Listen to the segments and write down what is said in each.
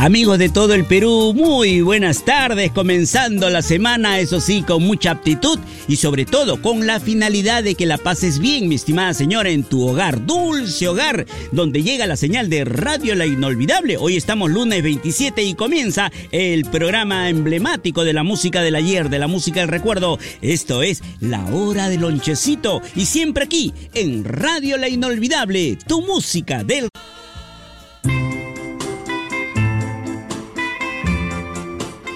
Amigos de todo el Perú, muy buenas tardes, comenzando la semana, eso sí, con mucha aptitud y sobre todo con la finalidad de que la pases bien, mi estimada señora, en tu hogar, dulce hogar, donde llega la señal de Radio La Inolvidable. Hoy estamos lunes 27 y comienza el programa emblemático de la música del ayer, de la música del recuerdo. Esto es La Hora del Lonchecito y siempre aquí en Radio La Inolvidable, tu música del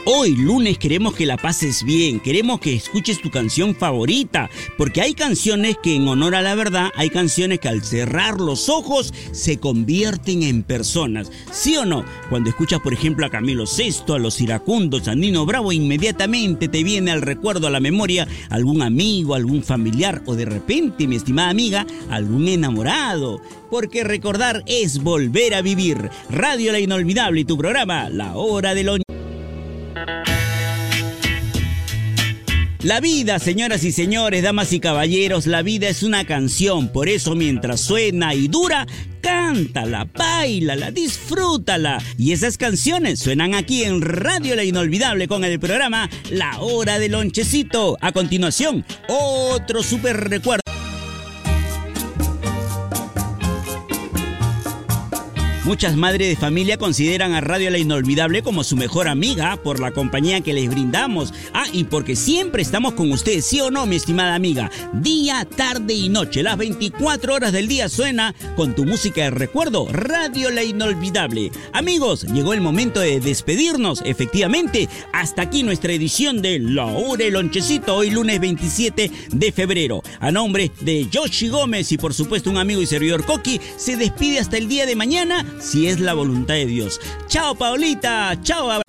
Hoy lunes queremos que la pases bien, queremos que escuches tu canción favorita, porque hay canciones que en honor a la verdad, hay canciones que al cerrar los ojos se convierten en personas. ¿Sí o no? Cuando escuchas por ejemplo a Camilo VI, a los iracundos, a Nino Bravo, inmediatamente te viene al recuerdo, a la memoria, algún amigo, algún familiar o de repente, mi estimada amiga, algún enamorado porque recordar es volver a vivir. Radio La Inolvidable y tu programa, La Hora de lo... La vida, señoras y señores, damas y caballeros, la vida es una canción, por eso mientras suena y dura, cántala, bailala, disfrútala. Y esas canciones suenan aquí en Radio La Inolvidable con el programa La Hora del Lonchecito. A continuación, otro super recuerdo. Muchas madres de familia consideran a Radio La Inolvidable como su mejor amiga por la compañía que les brindamos. Ah, y porque siempre estamos con ustedes, ¿sí o no, mi estimada amiga? Día, tarde y noche, las 24 horas del día suena con tu música de recuerdo, Radio La Inolvidable. Amigos, llegó el momento de despedirnos. Efectivamente, hasta aquí nuestra edición de La Hora Lonchecito, hoy lunes 27 de febrero. A nombre de Yoshi Gómez y por supuesto un amigo y servidor Coqui, se despide hasta el día de mañana si es la voluntad de Dios. Chao, Paulita. Chao.